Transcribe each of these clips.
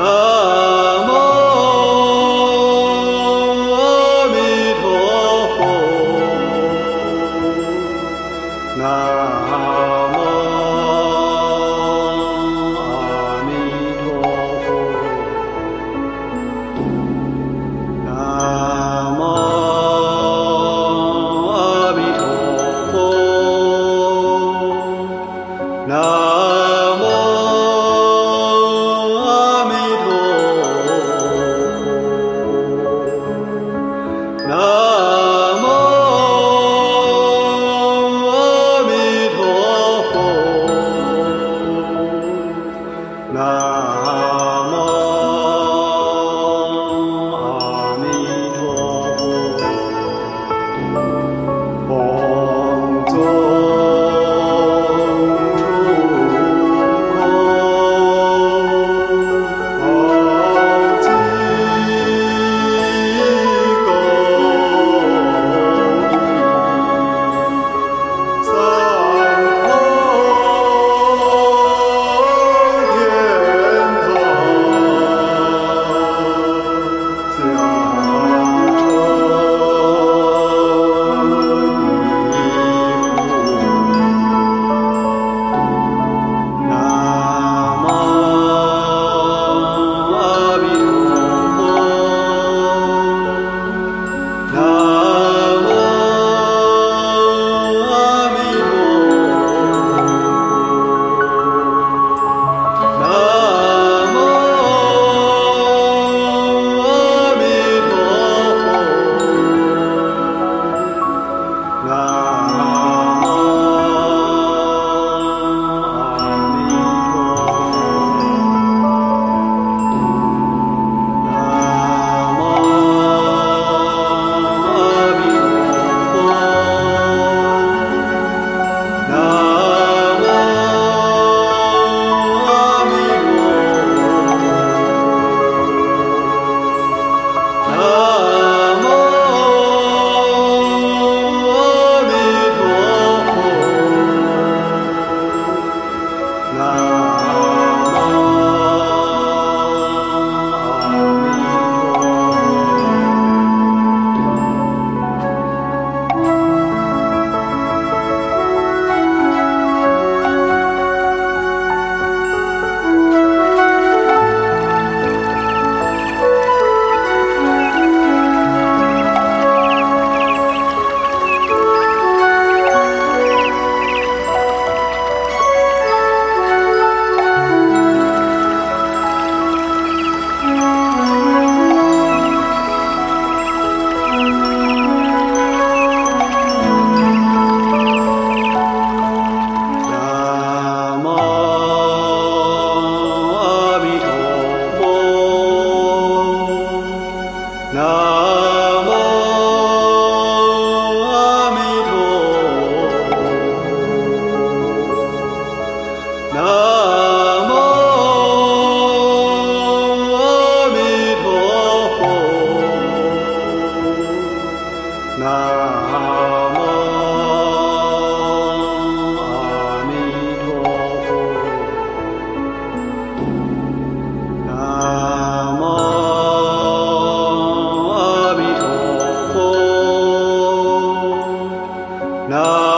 Oh.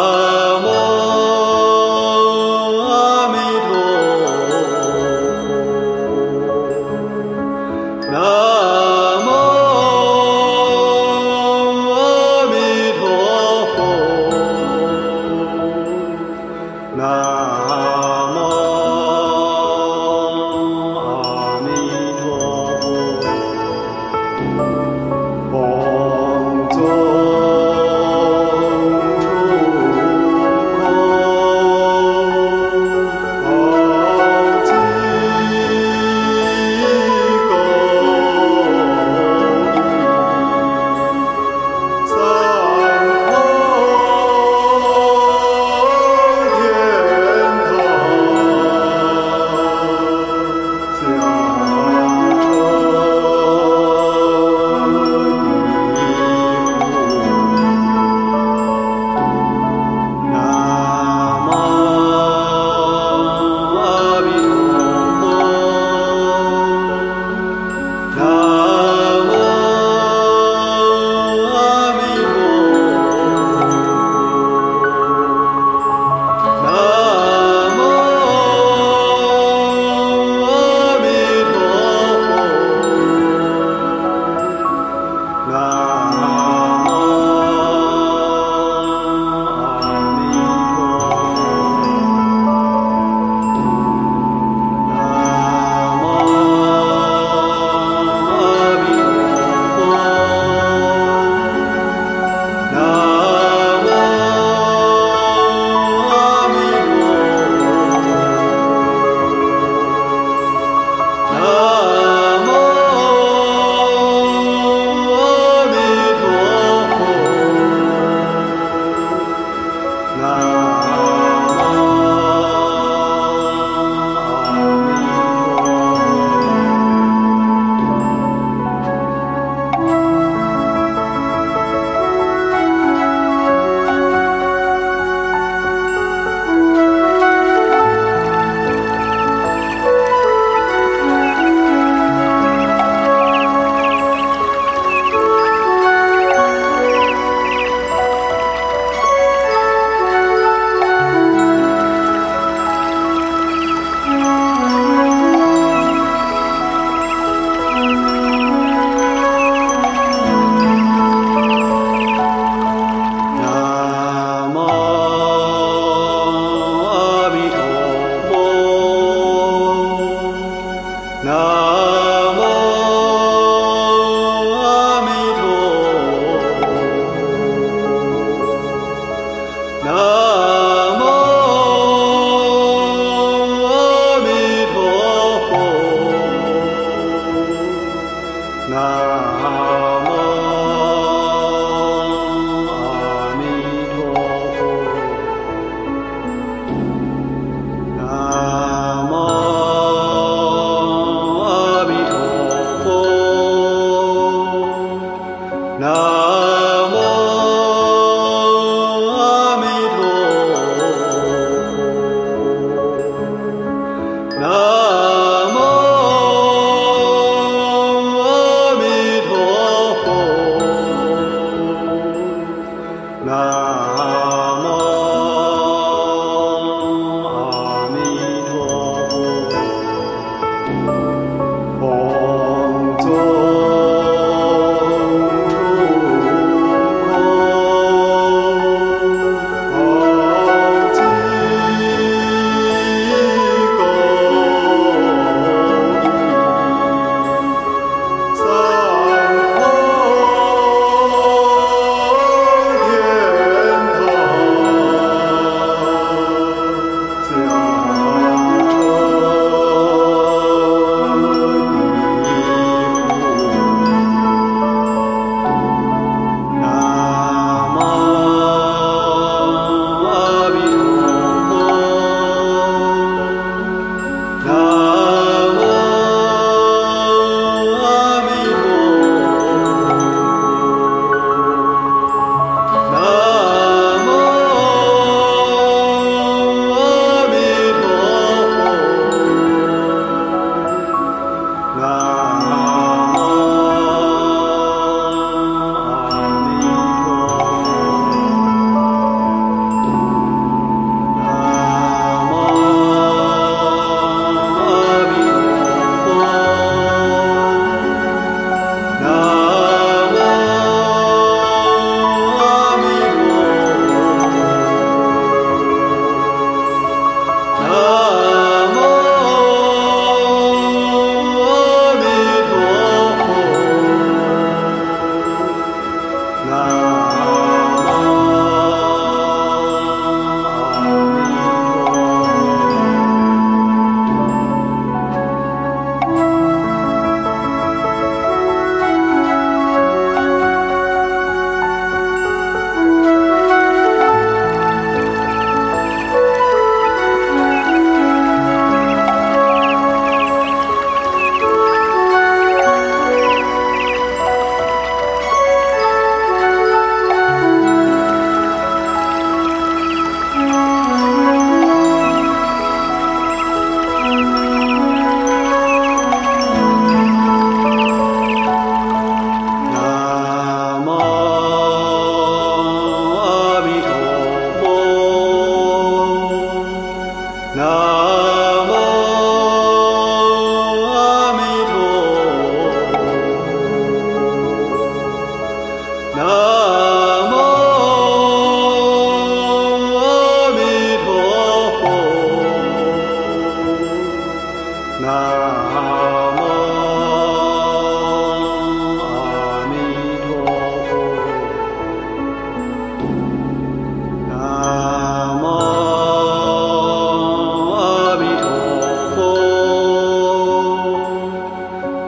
Amor.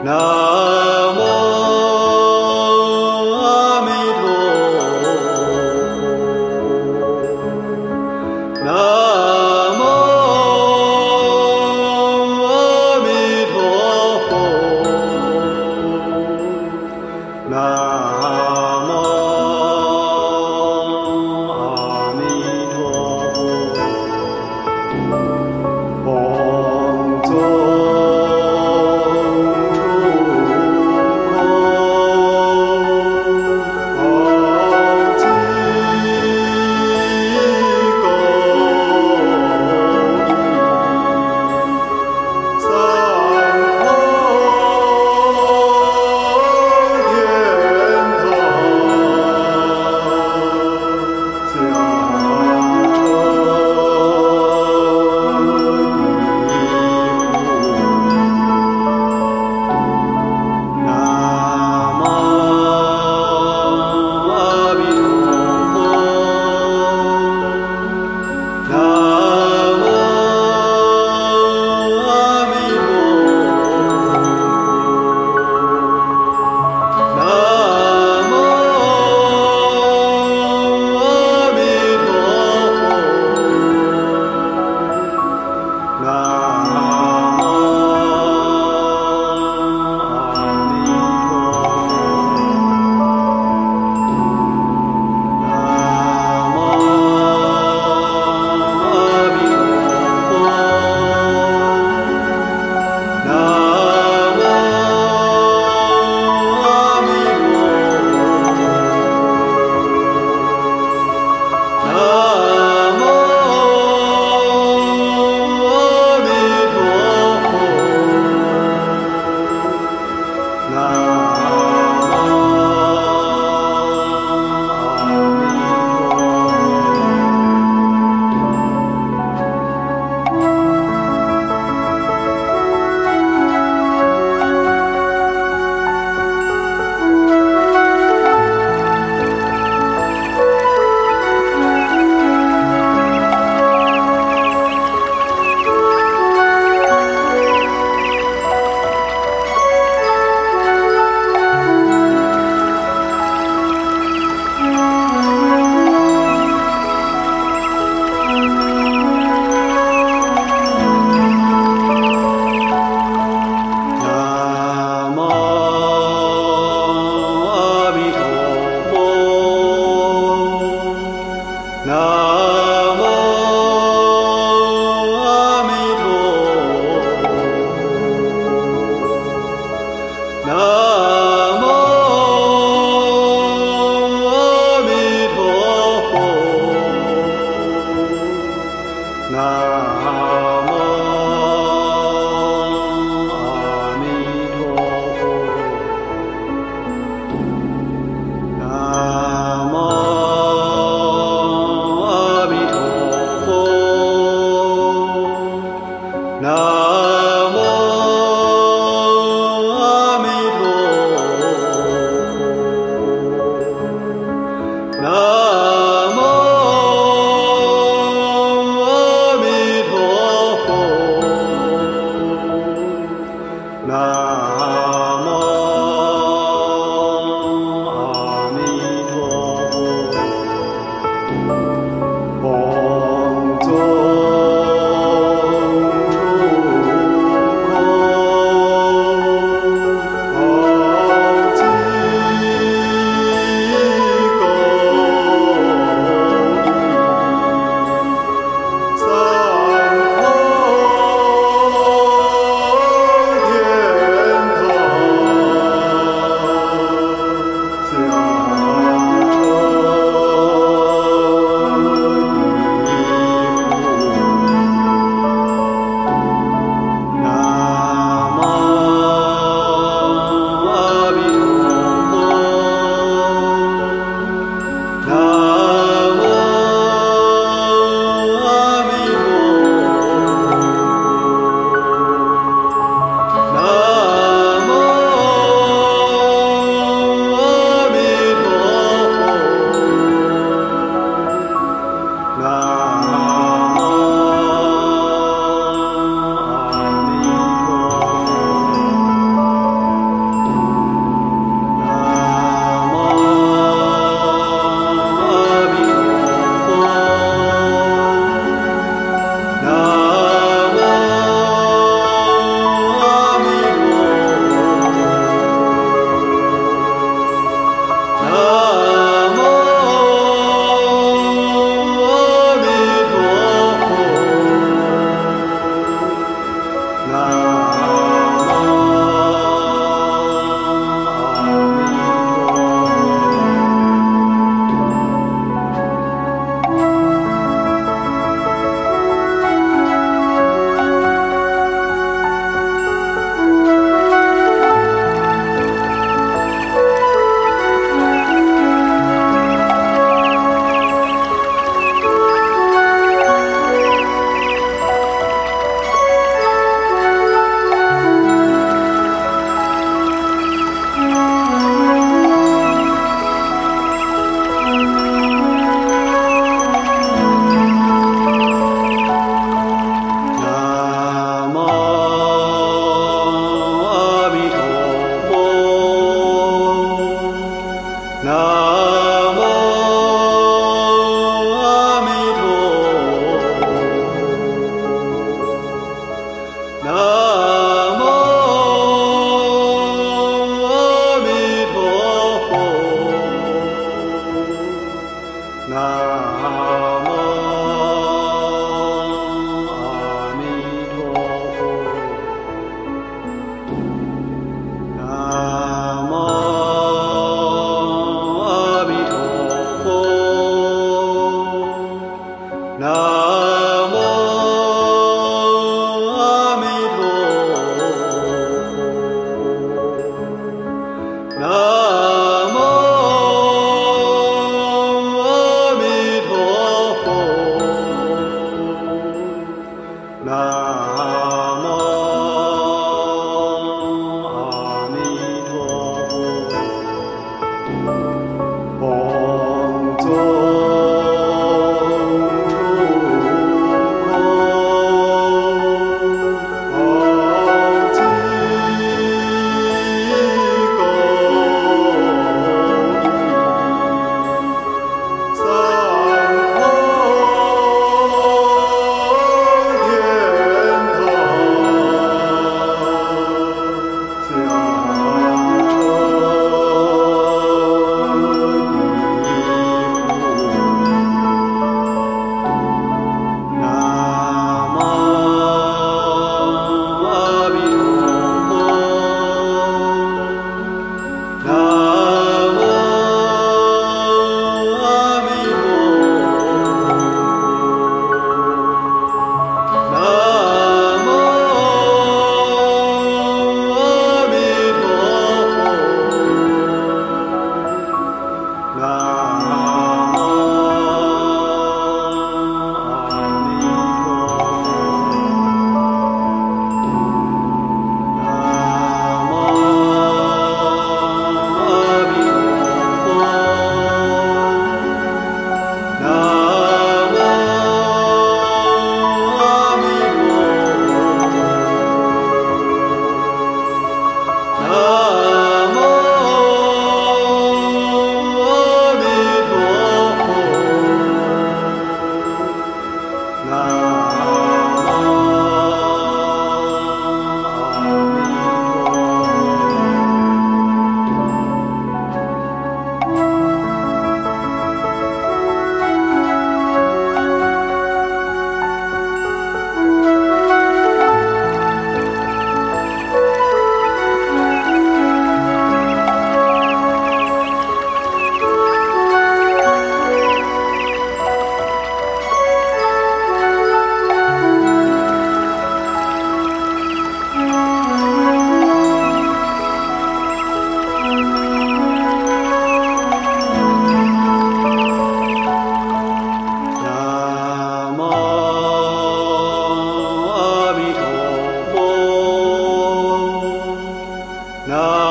Na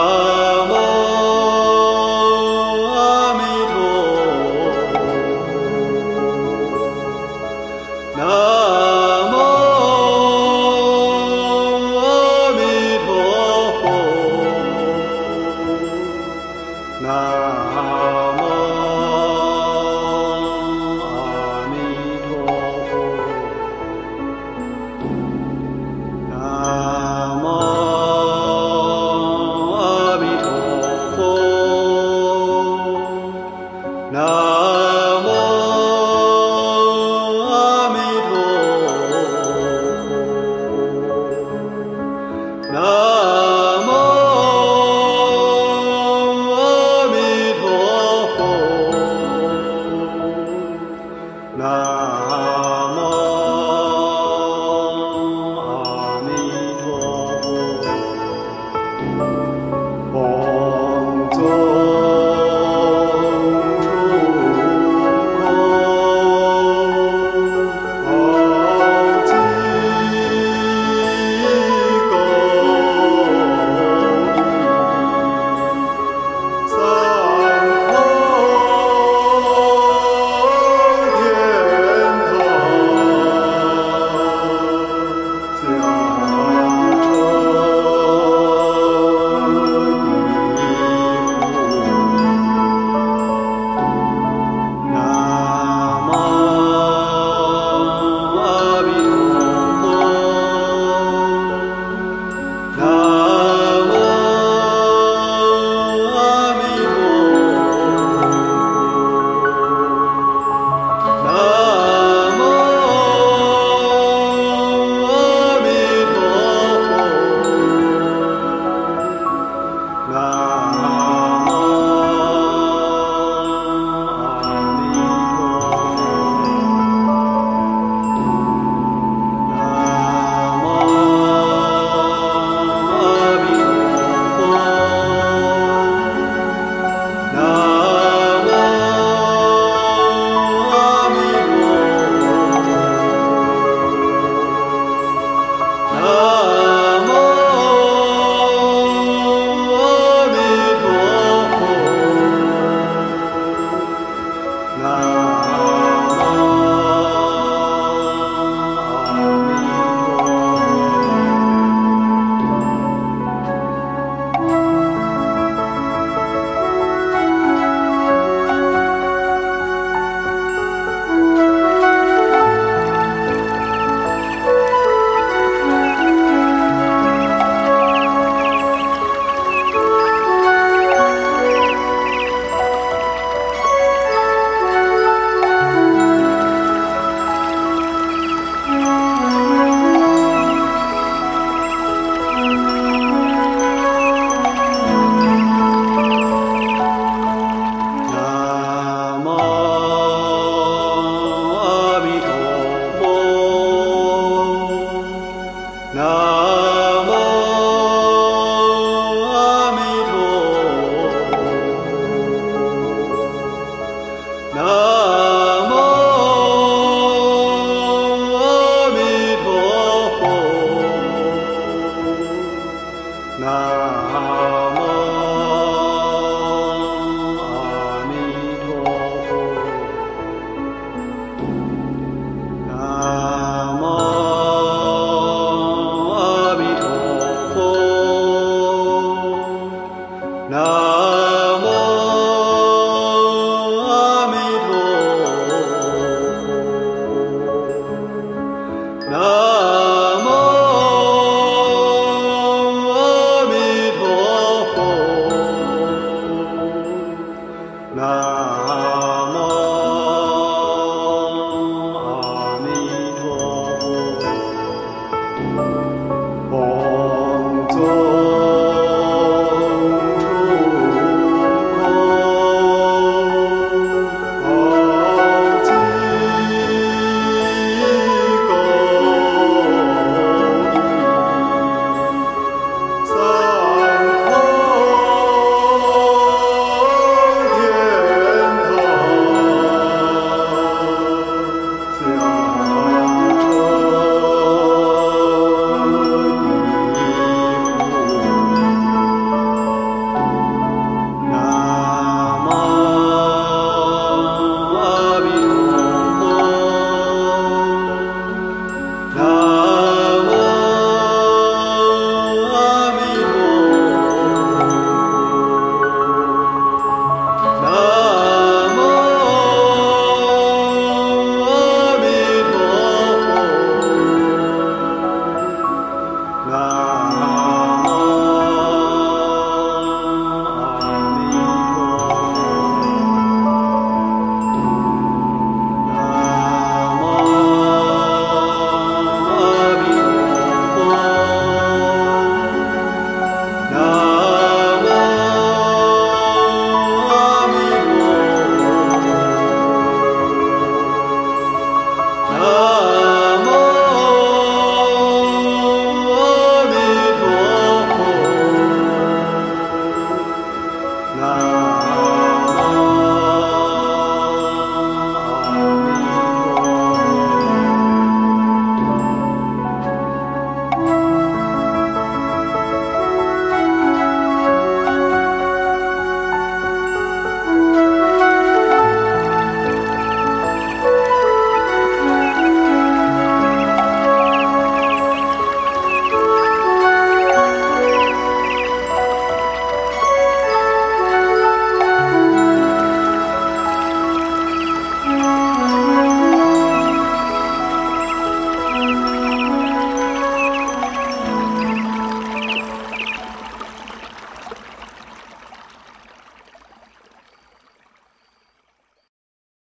Oh. Música Oh.